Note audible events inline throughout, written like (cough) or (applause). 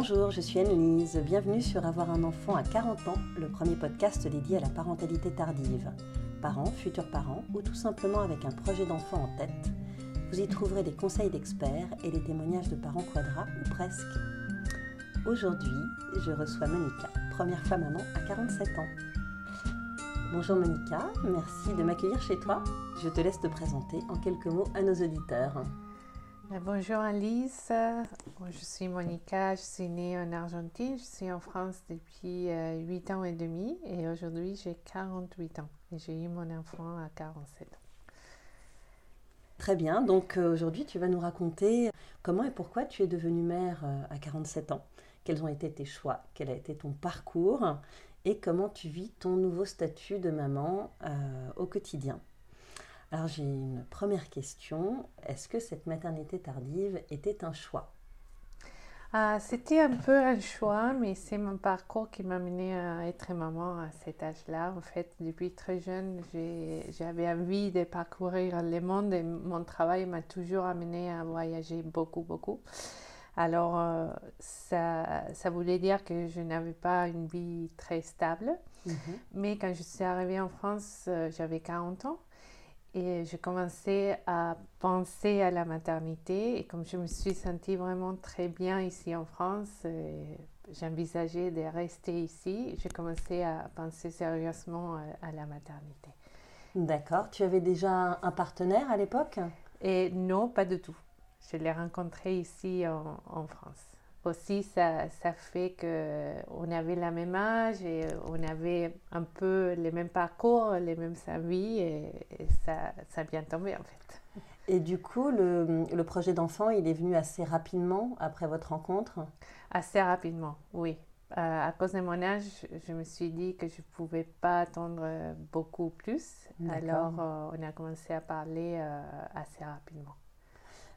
Bonjour, je suis Anne-Lise. Bienvenue sur Avoir un enfant à 40 ans, le premier podcast dédié à la parentalité tardive. Parents, futurs parents ou tout simplement avec un projet d'enfant en tête, vous y trouverez des conseils d'experts et les témoignages de parents quadra ou presque. Aujourd'hui, je reçois Monica, première femme maman à 47 ans. Bonjour Monica, merci de m'accueillir chez toi. Je te laisse te présenter en quelques mots à nos auditeurs. Euh, bonjour Alice, je suis Monica, je suis née en Argentine, je suis en France depuis 8 euh, ans et demi. Et aujourd'hui j'ai 48 ans. Et j'ai eu mon enfant à 47 ans. Très bien, donc euh, aujourd'hui tu vas nous raconter comment et pourquoi tu es devenue mère à 47 ans, quels ont été tes choix, quel a été ton parcours? Et comment tu vis ton nouveau statut de maman au quotidien? Alors j'ai une première question. Est-ce que cette maternité tardive était un choix? Ah, C'était un peu un choix, mais c'est mon parcours qui m'a mené à être maman à cet âge-là. En fait, depuis très jeune, j'avais envie de parcourir le monde et mon travail m'a toujours amené à voyager beaucoup, beaucoup. Alors, euh, ça, ça, voulait dire que je n'avais pas une vie très stable. Mhm. Mais quand je suis arrivée en France, euh, j'avais 40 ans. Et j'ai commencé à penser à la maternité. Et comme je me suis sentie vraiment très bien ici en France, euh, j'envisageais de rester ici. J'ai commencé à penser sérieusement à, la maternité. D'accord. Tu avais déjà un partenaire à l'époque? Et non, pas du tout. Je l'ai rencontré ici en France aussi, ça, ça fait qu'on avait la même âge et on avait un peu les mêmes parcours, les mêmes avis et, ça, ça a bien tombé en fait. Et du coup, le, le projet d'enfant, il est venu assez rapidement après votre rencontre? Assez rapidement, oui. Euh, à cause de mon âge, je me suis dit que je ne pouvais pas attendre beaucoup plus. Alors, euh, on a commencé à parler euh, assez rapidement.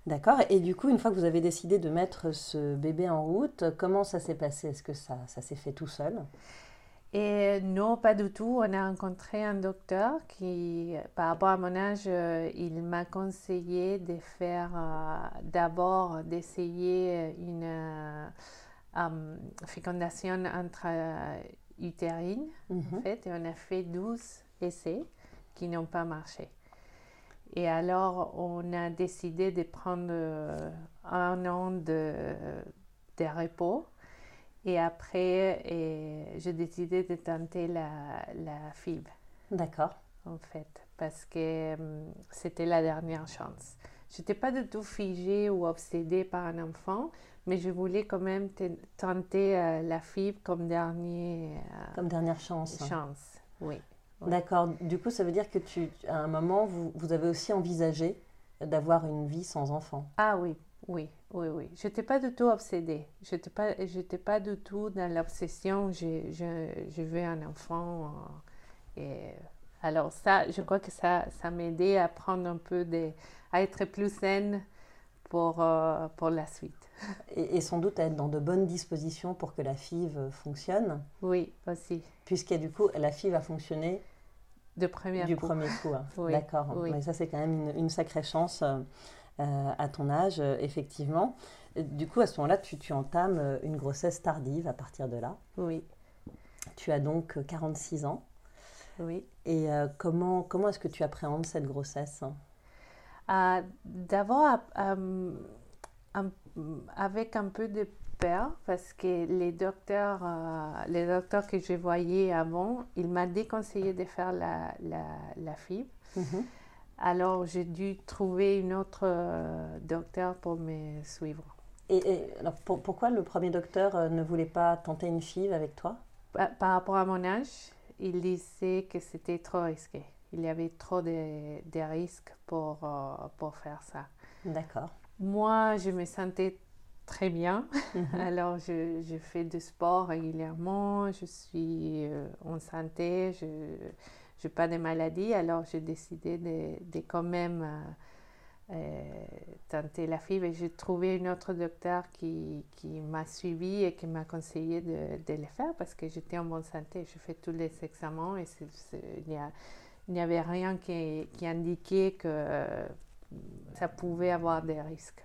D'accord. Et du coup, une fois que vous avez décidé de mettre ce bébé en route, comment ça s'est passé? Est-ce que ça, ça s'est fait tout seul? Et non, pas du tout. On a rencontré un docteur qui, par rapport à mon âge, euh, il m'a conseillé de faire euh, d'abord d'essayer une euh, fécondation intra-utérine. En mhm. fait, et on a fait 12 essais qui n'ont pas marché. Et alors, on a décidé de prendre euh, un an de, de repos. Et après, j'ai décidé de tenter la, la FIB. D'accord. En fait, parce que hum, c'était la dernière chance. Je n'étais pas du tout figée ou obsédée par un enfant, mais je voulais quand même tenter euh, la FIB comme, dernier, euh, comme dernière chance. Chance, oui. D'accord. Du coup, ça veut dire que tu, à un moment, vous, vous avez aussi envisagé d'avoir une vie sans enfant. Ah oui, oui, oui, oui. Je n'étais pas du tout obsédée. Je n'étais pas, pas du tout dans l'obsession, je, je, je, veux un enfant. Euh, et alors ça, je crois que ça, ça m'aidait à prendre un peu de, à être plus saine pour, euh, pour la suite. (laughs) Et, et, sans doute être dans de bonnes dispositions pour que la FIV fonctionne. Oui, aussi. Puisque du coup, la FIV a fonctionné de premier du premier coup. Hein. (laughs) D'accord. Mais ça, c'est quand même une, sacrée chance euh, euh, à ton âge, euh, effectivement. Du coup, à ce moment-là, tu, tu, entames une grossesse tardive à partir de là. Oui. Tu as donc 46 ans. Oui. Et comment, comment est-ce que tu appréhendes cette grossesse D'abord, avec un peu de parce que les docteurs, euh, les docteurs que je voyais avant, ils m'ont déconseillé de faire la, la, la fibre. Mhm. Alors, j'ai dû trouver une autre euh, docteur pour me suivre. Et, alors, pourquoi le premier docteur euh, ne voulait pas tenter une FIV avec toi? Par, rapport à mon âge, il disait que c'était trop risqué. Il y avait trop de, de risques pour, pour faire ça. D'accord. Moi, je me sentais très bien. Mhm. (laughs) Alors, je, je, fais du sport régulièrement, je suis euh, en santé, je n'ai pas de maladie. Alors, j'ai décidé de, de, quand même euh, euh, tenter la fibre et j'ai trouvé une autre docteur qui, qui m'a suivi et qui m'a conseillé de, de, le faire parce que j'étais en bonne santé. Je fais tous les examens et il n'y avait rien qui, qui indiquait que ça pouvait avoir des risques.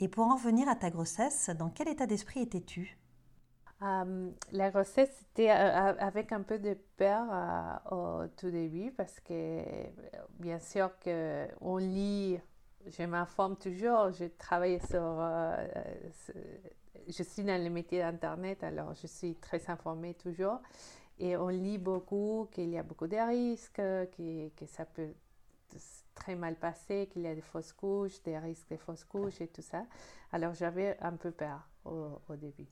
Et pour en revenir à ta grossesse, dans quel état d'esprit étais-tu? Euh, la grossesse, c'était euh, avec un peu de peur au tout début parce que, bien sûr, qu'on lit, je m'informe toujours, je travaille sur, je suis dans le métier d'Internet, alors je suis très informée toujours. Et on lit beaucoup qu'il y a beaucoup de risques, que, que ça peut très mal passer, qu'il y a des fausses couches, des risques de fausses couches et tout ça. Alors j'avais un peu peur au, au début.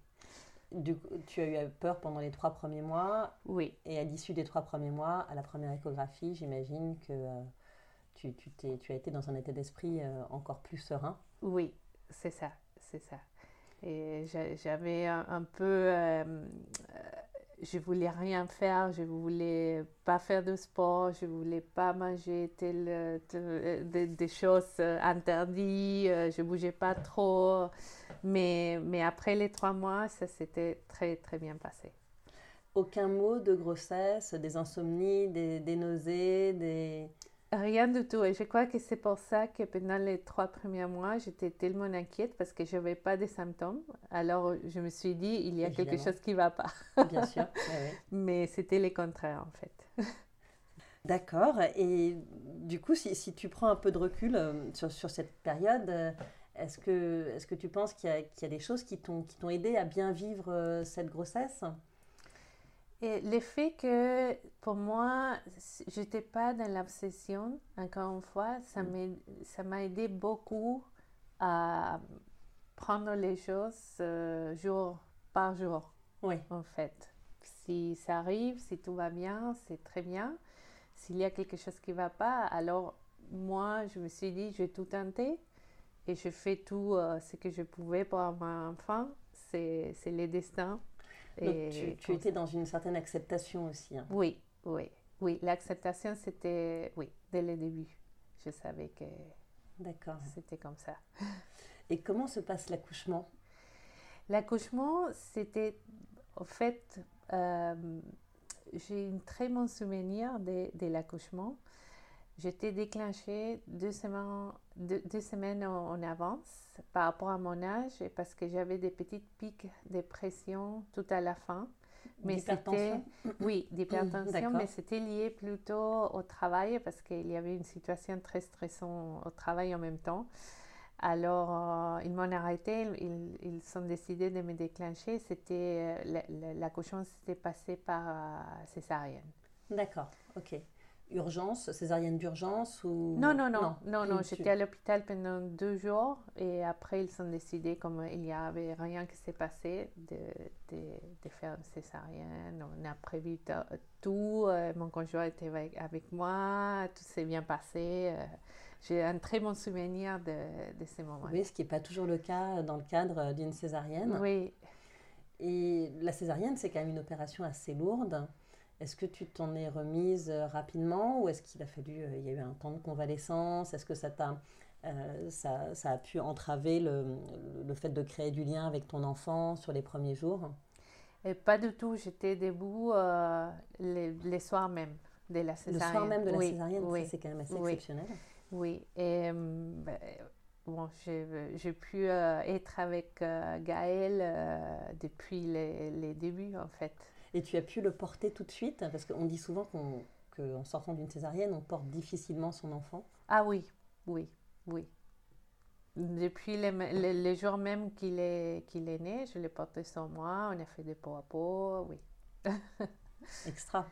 Du coup, tu as eu peur pendant les trois premiers mois. Oui. Et à l'issue des trois premiers mois, à la première échographie, j'imagine que euh, tu, tu, tu, as été dans un état d'esprit euh, encore plus serein. Oui, c'est ça, c'est ça. Et j'avais un, peu euh, je voulais rien faire, je voulais pas faire de sport, je voulais pas manger tel, des, choses interdites, euh, je bougeais pas trop. Mais, mais après les trois mois, ça s'était très très bien passé. Aucun mot de grossesse, des insomnies, des nausées, des... Rien du tout. Et je crois que c'est pour ça que pendant les trois premiers mois, j'étais tellement inquiète parce que je n'avais pas de symptômes. Alors, je me suis dit, il y a quelque chose qui ne va pas. (laughs) Bien sûr. (laughs) Mais c'était le contraire, en fait. (laughs) D'accord. Et du coup, si, si, tu prends un peu de recul euh, sur, sur cette période, euh, est-ce que, est que tu penses qu'il y, y, a des choses qui t'ont aidé à bien vivre euh, cette grossesse? Et le fait que pour moi, je n'étais pas dans l'obsession, encore une fois, mm. ça m'a aidé beaucoup à prendre les choses euh, jour par jour. Oui. En fait. Si ça arrive, si tout va bien, c'est très bien. S'il y a quelque chose qui ne va pas, alors moi, je me suis dit, je vais tout tenter et je fais tout euh, ce que je pouvais pour avoir un enfant. C'est le destin tu, tu étais dans une certaine acceptation aussi. Hein. Oui, oui, oui. L'acceptation, c'était, oui, dès le début. Je savais que D'accord. c'était comme ça. Et comment se passe l'accouchement? L'accouchement, c'était, en fait, euh, j'ai un très bon souvenir de, de l'accouchement. J'étais déclenchée deux semaines, deux, semaines en, avance par rapport à mon âge et parce que j'avais des petites pics de pression tout à la fin. Mais c'était oui, (clears throat) d'hypertension, mais c'était lié plutôt au travail parce qu'il y avait une situation très stressante au travail en même temps. Alors, euh, ils m'ont arrêté, ils, ils, sont décidés de me déclencher. C'était euh, l'accouchement s'était passé par euh, césarienne. D'accord, ok urgence, césarienne d'urgence ou... Non, non, non, non, non, j'étais à l'hôpital pendant deux jours et après ils sont décidés, comme il n'y avait rien qui s'est passé, de, de, de, faire une césarienne. On a prévu tout, euh, mon conjoint était avec, moi, tout s'est bien passé. Euh, j'ai un très bon souvenir de, de ces moments. Oui, ce qui n'est pas toujours le cas dans le cadre d'une césarienne. Oui. Et la césarienne, c'est quand même une opération assez lourde. Est-ce que tu t'en es remise euh, rapidement ou est-ce qu'il a fallu, euh, il y a eu un temps de convalescence? Est-ce que ça, t'a, euh, ça, ça, a pu entraver le, le, fait de créer du lien avec ton enfant sur les premiers jours? Et Pas du tout, j'étais debout les, soirs même de la césarienne. Le soir même de la césarienne, c'est quand même assez exceptionnel. Oui, et ben, bon, j'ai, pu être avec Gaël depuis les, les débuts en fait. Et tu as pu le porter tout de suite Parce qu'on dit souvent qu'en sortant d'une césarienne, on porte difficilement son enfant. Ah oui, oui, oui. Depuis les, les, jours même qu'il est, qu'il est né, je l'ai porté sur moi, on a fait des peau à peau, oui. (laughs) Extra.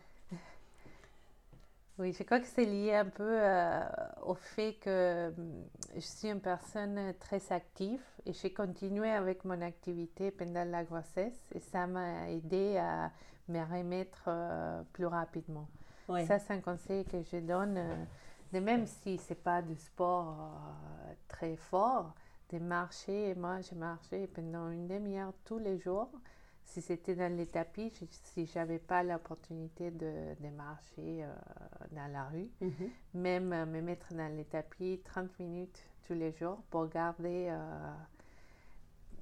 Oui, je crois que c'est lié un peu euh, au fait que hum, je suis une personne très active et j'ai continué avec mon activité pendant la grossesse et ça m'a aidé à me remettre euh, plus rapidement. Ça, c'est un conseil que je donne, euh, de même si ce n'est pas du sport très fort, de marcher. Moi, je marchais pendant une demi-heure tous les jours si c'était dans les tapis, si j'avais pas l'opportunité de, de, marcher euh, dans la rue, mhm. même euh, me mettre dans les tapis 30 minutes tous les jours pour garder euh,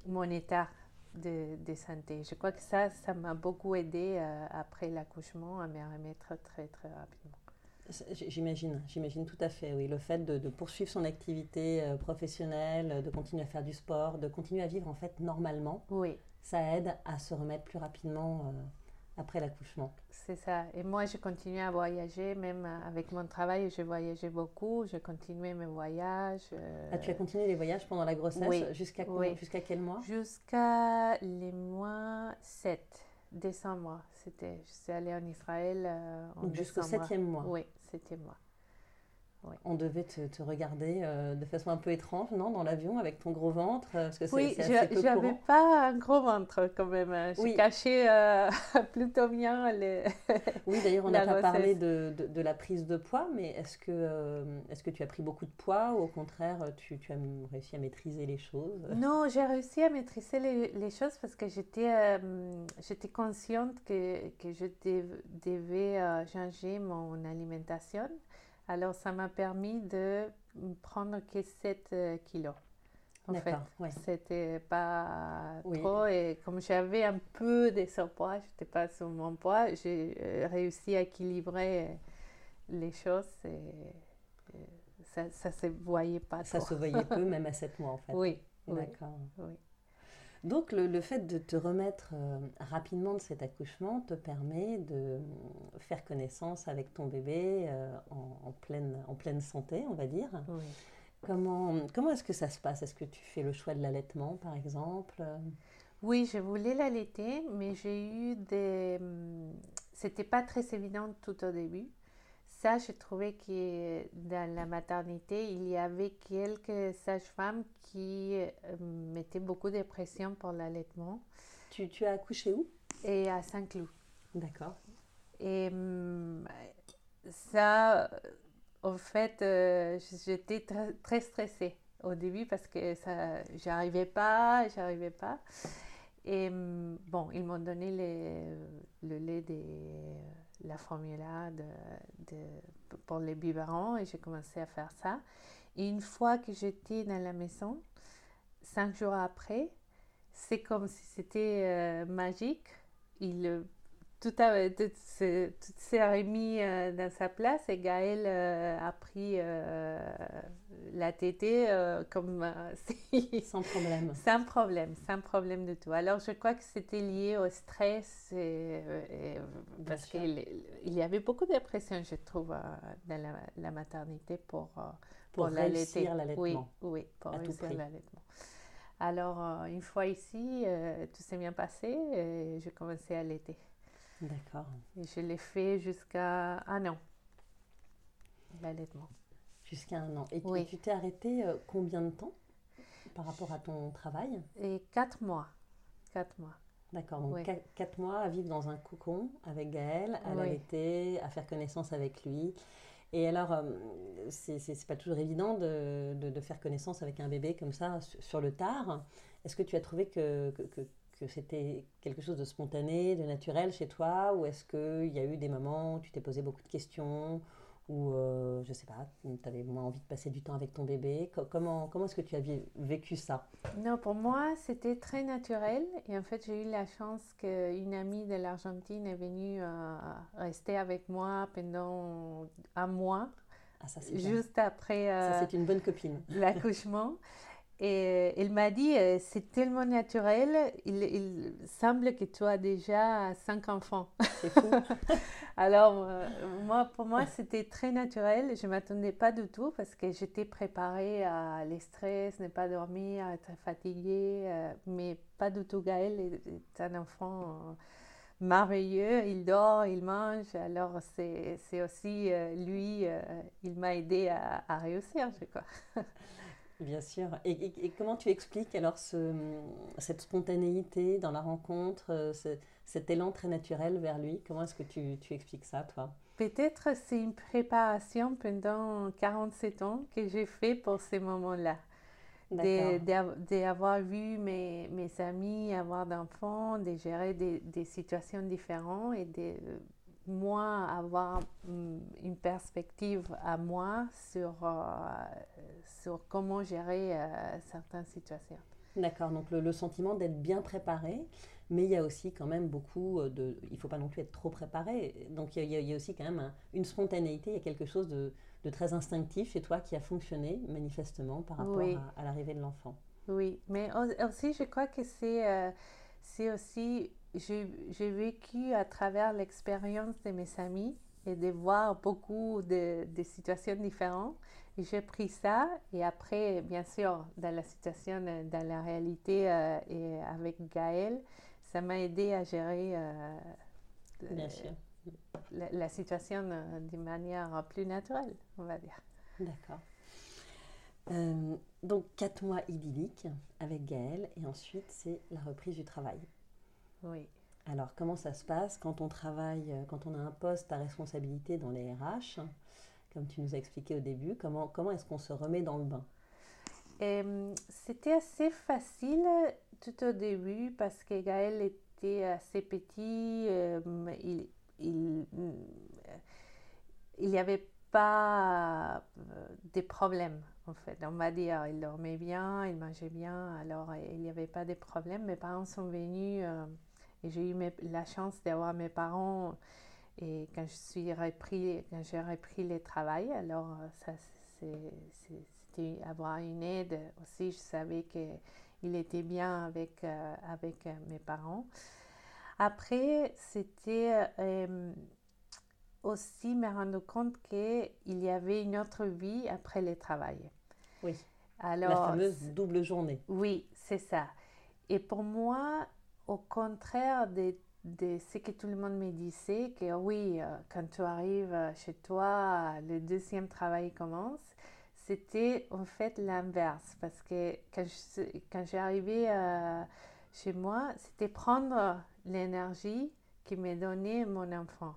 mon état de, de, santé. Je crois que ça, ça m'a beaucoup aidé après l'accouchement à me remettre très, très rapidement. J'imagine, j'imagine tout à fait, oui. Le fait de, poursuivre son activité professionnelle, de continuer à faire du sport, de continuer à vivre en fait normalement, oui. Ça aide à se remettre plus rapidement euh, après l'accouchement. C'est ça. Et moi, je continue à voyager, même avec mon travail, je voyageais beaucoup, je continuais mes voyages. Euh, ah, tu as continué les voyages pendant la grossesse oui. Jusqu'à oui. jusqu'à quel mois? Jusqu'à les mois 7 décembre. C'était, je suis allée en Israël euh, en jusqu'au septième mois. Oui, septième mois. On devait te, regarder euh, de façon un peu étrange, non, dans l'avion avec ton gros ventre euh, parce que Oui, je n'avais pas un gros ventre quand même. Hein. Je cachais euh, (laughs) plutôt bien les. (laughs) oui, d'ailleurs, on n'a pas parlé de, de, la prise de poids, mais est-ce que, est-ce que tu as pris beaucoup de poids ou au contraire, tu, tu as réussi à maîtriser les choses? Non, j'ai réussi à maîtriser les, les, choses parce que j'étais, j'étais consciente que, que je devais changer mon alimentation. Alors, ça m'a permis de prendre que 7 euh, kilos. En fait, c'était pas trop. Et comme j'avais un peu de surpoids, je n'étais pas sur mon poids, j'ai euh, réussi à équilibrer les choses et, ça ne se voyait pas Ça se voyait (laughs) peu, même à 7 mois en fait. Oui. D'accord. Oui. Donc le, fait de te remettre euh, rapidement de cet accouchement te permet de faire connaissance avec ton bébé euh, en, pleine, en pleine santé, on va dire. Comment, comment est-ce que ça se passe? Est-ce que tu fais le choix de l'allaitement, par exemple? Oui, je voulais l'allaiter, mais j'ai eu des... Hum, c'était pas très évident tout au début ça, j'ai trouvé que dans la maternité, il y avait quelques sages-femmes qui euh, mettaient beaucoup de pression pour l'allaitement. Tu, tu, as accouché où? Et à Saint-Cloud. D'accord. Et hum, ça, en fait, euh, j'étais très, stressée au début parce que ça, j'arrivais pas, j'arrivais pas. Et bon, ils m'ont donné le lait des la formula de, de, pour les biberons et j'ai commencé à faire ça. Et une fois que j'étais dans la maison, cinq jours après, c'est comme si c'était euh, magique. Il, tout, a, tout, s'est remis euh, dans sa place et Gaël euh, a pris la tétée comme (laughs) sans problème. Sans problème, sans problème du tout. Alors je crois que c'était lié au stress parce qu'il il y avait beaucoup de pression, je trouve, dans la, maternité pour, pour, réussir l'allaitement. Oui, oui, pour réussir l'allaitement. Alors, une fois ici, tout s'est bien passé et j'ai commencé à allaiter. D'accord. Et je l'ai fait jusqu'à un an, l'allaitement. Jusqu'à un an. Et tu t'es arrêtée euh, combien de temps par rapport à ton travail? Et quatre mois. Quatre mois. D'accord, donc quatre, mois à vivre dans un cocon avec Gaël, à l'allaiter, à faire connaissance avec lui. Et alors, euh, c'est pas toujours évident de, de, faire connaissance avec un bébé comme ça sur le tard. Est-ce que tu as trouvé que, que, que c'était quelque chose de spontané, de naturel chez toi? Ou est-ce qu'il y a eu des moments où tu t'es posé beaucoup de questions? Ou, euh, je sais pas, tu avais moins envie de passer du temps avec ton bébé Comment, comment est-ce que tu as vécu ça? Non, pour moi, c'était très naturel. Et en fait, j'ai eu la chance qu'une amie de l'Argentine est venue euh, rester avec moi pendant un mois. Ah, ça, juste après ça, une bonne copine. l'accouchement. (laughs) Et il m'a dit, euh, c'est tellement naturel, il, semble que tu as déjà cinq enfants. C'est fou. (laughs) Alors, euh, moi, pour moi, c'était très naturel. Je ne m'attendais pas du tout parce que j'étais préparée à les stress, ne pas dormir, être fatiguée. Euh, mais pas du tout. Gaël est, un enfant merveilleux. Il dort, il mange. Alors, c'est aussi lui, il m'a aidé à, à réussir, je crois. (laughs) Bien sûr. Et, comment tu expliques alors ce, cette spontanéité dans la rencontre, euh, cet élan très naturel vers lui? Comment est-ce que tu, tu, expliques ça, toi? Peut-être c'est une préparation pendant 47 ans que j'ai fait pour ces moments-là. D'avoir vu mes, mes, amis avoir d'enfants, de gérer des, des, situations différentes et de moi avoir mm, une perspective à moi sur, euh, sur comment gérer euh, certaines situations. D'accord, donc le, sentiment d'être bien préparé, mais il y a aussi quand même beaucoup de... Il ne faut pas non plus être trop préparé, donc il y a, aussi quand même une spontanéité, il y a quelque chose de, très instinctif chez toi qui a fonctionné manifestement par rapport à, l'arrivée de l'enfant. Oui, mais aussi je crois que c'est euh, c'est aussi, j'ai vécu à travers l'expérience de mes amis et de voir beaucoup de, de situations différentes. Et j'ai pris ça et après, bien sûr, dans la situation, dans la réalité euh, et avec Gaël, ça m'a aidé à gérer euh, La, la, situation euh, d'une manière plus naturelle, on va dire. D'accord. donc, quatre mois idylliques avec Gaël et ensuite, c'est la reprise du travail. Oui. Alors, comment ça se passe quand on travaille, euh, quand on a un poste à responsabilité dans les RH Comme tu nous as expliqué au début, comment, comment est-ce qu'on se remet dans le bain? C'était assez facile tout au début parce que Gaël était assez petit. Euh, il, il, il n'y avait pas euh, des problèmes en fait. On va dire, il dormait bien, il mangeait bien, alors il n'y avait pas de problèmes. Mes parents sont venus et j'ai eu la chance d'avoir mes parents et quand je suis repris, quand j'ai repris le travail, alors ça c'était avoir une aide aussi. Je savais qu'il était bien avec, euh, avec euh, mes parents. Après, c'était euh, aussi me rendre compte qu'il y avait une autre vie après le travail. Oui. Alors, la fameuse double journée. Oui, c'est ça. Et pour moi, au contraire de, ce que tout le monde me disait, que oui, euh, quand tu arrives chez toi, le deuxième travail commence, c'était en fait l'inverse. Parce que quand, quand j'arrivais euh, chez moi, c'était prendre l'énergie qui me donnait mon enfant.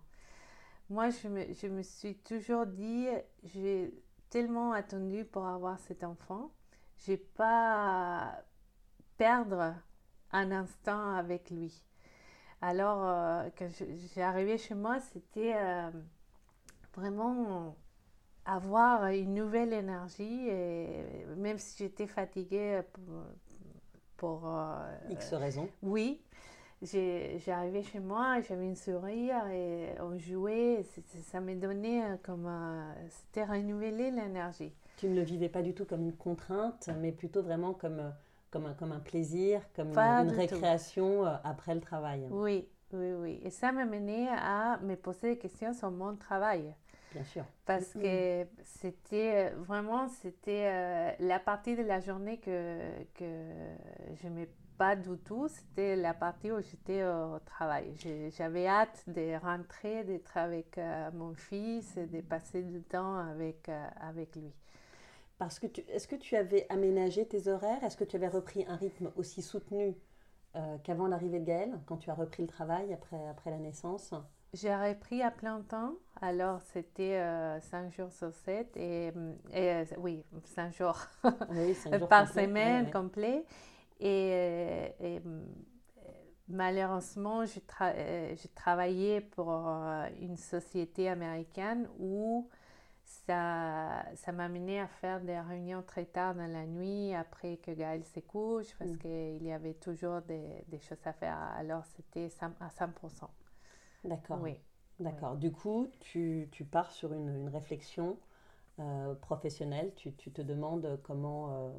Moi, je me, je me suis toujours dit, j'ai tellement attendu pour avoir cet enfant, je n'ai pas perdre un instant avec lui. Alors, euh, quand j'ai arrivé chez moi, c'était euh, vraiment avoir une nouvelle énergie, et même si j'étais fatiguée pour... Euh, X raisons. Oui. J'ai arrivé chez moi, j'avais une sourire et on jouait. Ça m'a donné comme. C'était renouveler l'énergie. Tu ne le vivais pas du tout comme une contrainte, mais plutôt vraiment comme comme un, comme un plaisir, comme une, récréation euh, après le travail. Oui, oui, oui. Et ça m'a mené à me poser des questions sur mon travail. Bien sûr. Parce que c'était euh, vraiment, c'était euh, la partie de la journée que, que je n'aimais pas du tout. C'était la partie où j'étais au travail. J'avais hâte de rentrer, d'être avec mon fils et de passer du temps avec, avec lui. Parce que est-ce que tu avais aménagé tes horaires? Est-ce que tu avais repris un rythme aussi soutenu euh, qu'avant l'arrivée de Gaël, quand tu as repris le travail après, après la naissance? J'ai repris à plein temps, alors c'était 5 euh, jours sur 7 et, euh, oui, 5 (laughs) jours, par semaine complet. Et, malheureusement, je, je, travaillais pour une société américaine où ça, ça m'a amené à faire des réunions très tard dans la nuit après que Gaël se couche parce mm. qu'il y avait toujours des, des, choses à faire. Alors c'était à 100%. D'accord. Oui. D'accord. Du coup, tu, tu, pars sur une, une réflexion euh, professionnelle. Tu, tu, te demandes comment, euh,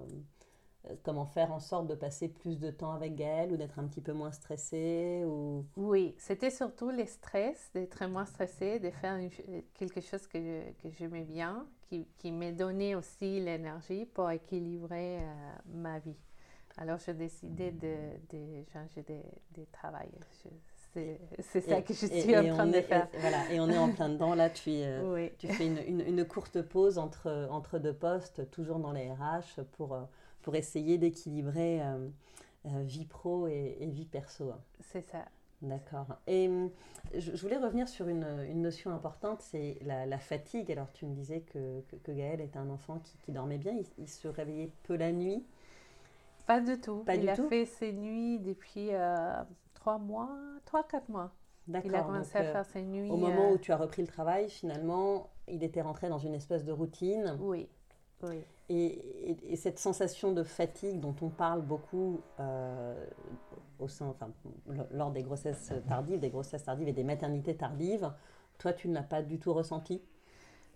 comment faire en sorte de passer plus de temps avec Gaël ou d'être un petit peu moins stressé ou... Oui, c'était surtout le stress, d'être moins stressé, de faire quelque chose que, que j'aimais bien, qui, qui m'a donné aussi l'énergie pour équilibrer euh, ma vie. Alors, j'ai décidé de, de changer de, de travail. C'est ça que je suis en train de faire. Et, voilà, et on est en plein dedans. Là, tu, euh, tu fais une, une, une, courte pause entre, entre deux postes, toujours dans les RH, pour pour essayer d'équilibrer euh, euh, vie pro et, vie perso. Hein. C'est ça. D'accord. Et hum, je, voulais revenir sur une, une notion importante, c'est la, fatigue. Alors tu me disais que, que, Gaël était un enfant qui, qui dormait bien, il, se réveillait peu la nuit? Pas du tout. Pas il a fait ses nuits depuis euh, trois mois, trois, quatre mois. D'accord. Il a commencé à faire ses nuits. Au moment où tu as repris le travail, finalement, il était rentré dans une espèce de routine. Oui, oui. Et, cette sensation de fatigue dont on parle beaucoup euh, au sein, enfin, lors des grossesses tardives, des grossesses tardives et des maternités tardives, toi, tu ne l'as pas du tout ressenti?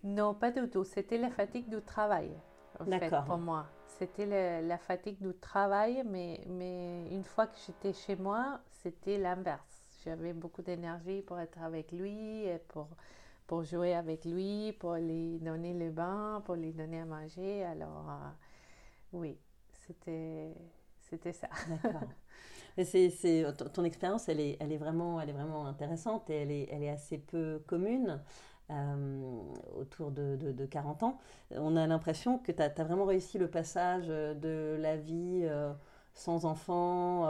Non, pas du tout. C'était la fatigue du travail, en fait, pour moi. C'était la fatigue du travail, mais, mais une fois que j'étais chez moi, c'était l'inverse. J'avais beaucoup d'énergie pour être avec lui, et pour pour jouer avec lui, pour lui donner le bain, pour lui donner à manger. Alors, euh, oui, c'était, c'était ça. D'accord. (laughs) C'est, ton expérience, elle est, elle, est vraiment, elle est vraiment intéressante et elle est, elle est assez peu commune. Euh, autour de, de, 40 ans, on a l'impression que tu as, vraiment réussi le passage de la vie euh, sans enfant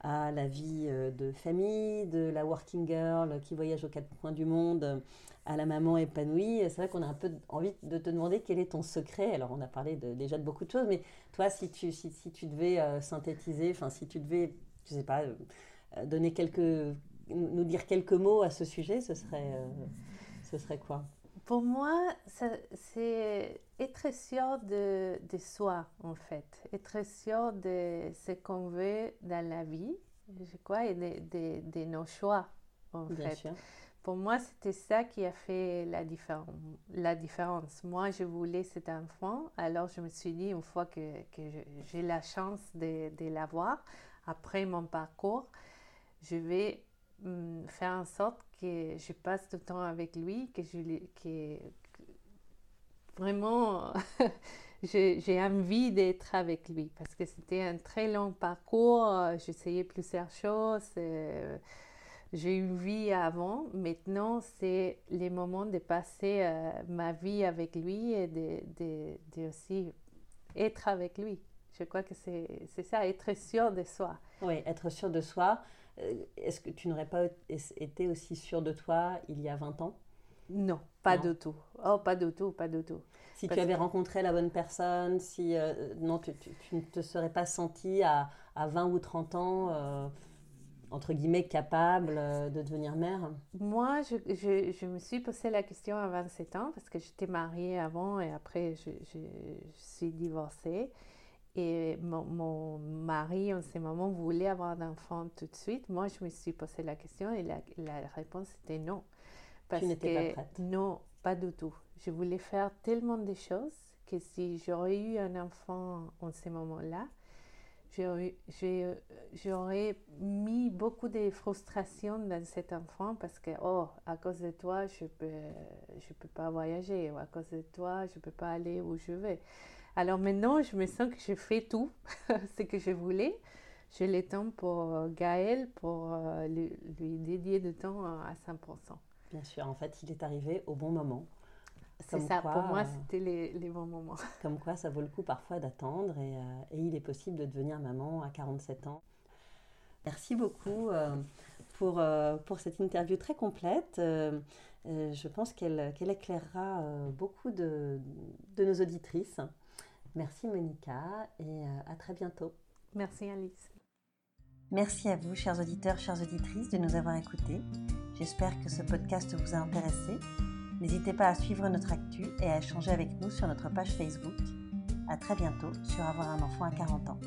à la vie de famille, de la working girl qui voyage aux quatre coins du monde, à la maman épanouie. C'est vrai qu'on a un peu envie de te demander quel est ton secret. Alors, on a parlé déjà de beaucoup de choses, mais toi, si tu, si, tu devais euh, synthétiser, enfin, si tu devais, je sais pas, euh, donner quelques, nous dire quelques mots à ce sujet, ce serait, ce serait quoi? Pour moi, c'est être sûr de, de, soi, en fait. Être sûr de ce qu'on veut dans la vie, je crois, et de, de, nos choix, en Bien fait. Sûr. Pour moi, c'était ça qui a fait la, différence. la différence. Moi, je voulais cet enfant, alors je me suis dit, une fois que, que j'ai la chance de, de l'avoir, après mon parcours, je vais mm, faire en sorte que je passe du temps avec lui, que je que, vraiment (laughs) j'ai envie d'être avec lui parce que c'était un très long parcours. J'essayais plusieurs choses. Euh, j'ai eu une vie avant. Maintenant, c'est les moments de passer euh, ma vie avec lui et de, de, de, aussi être avec lui. Je crois que c'est ça, être sûr de soi. Oui, être sûr de soi. Euh, est-ce que tu n'aurais pas été aussi sûre de toi il y a 20 ans? Non, pas du tout. Oh, pas du tout, pas du tout. Si tu avais rencontré la bonne personne, si euh, non, tu, ne te serais pas sentie à, à 20 ou 30 ans, euh, entre guillemets, capable de devenir mère? Moi, je, je, je, me suis posé la question à 27 ans parce que j'étais mariée avant et après je, je suis divorcée. Et mon, mari, en ce moment, voulait avoir un enfant tout de suite. Moi, je me suis posé la question et la, réponse était non. Parce tu n'étais pas prête Non, pas du tout. Je voulais faire tellement de choses que si j'aurais eu un enfant en ce moment-là, j'aurais mis beaucoup de frustration dans cet enfant parce que, oh, à cause de toi, je ne peux, je peux pas voyager, ou à cause de toi, je ne peux pas aller où je veux. Alors maintenant, je me sens que je fais tout (laughs) ce que je voulais. J'ai le temps pour euh, Gaël, pour euh, lui, dédier du temps à 100%. Bien sûr, en fait, il est arrivé au bon moment. C'est ça, pour moi, euh, c'était les, bons moments. (laughs) Comme quoi, ça vaut le coup parfois d'attendre et, et, il est possible de devenir maman à 47 ans. Merci beaucoup pour, pour cette interview très complète. je pense qu'elle éclairera beaucoup de, de nos auditrices. Merci Monica et euh, à très bientôt. Merci Alice. Merci à vous, chers auditeurs, chères auditrices, de nous avoir écoutés. J'espère que ce podcast vous a intéressé. N'hésitez pas à suivre notre actu et à échanger avec nous sur notre page Facebook. À très bientôt sur Avoir un enfant à 40 ans.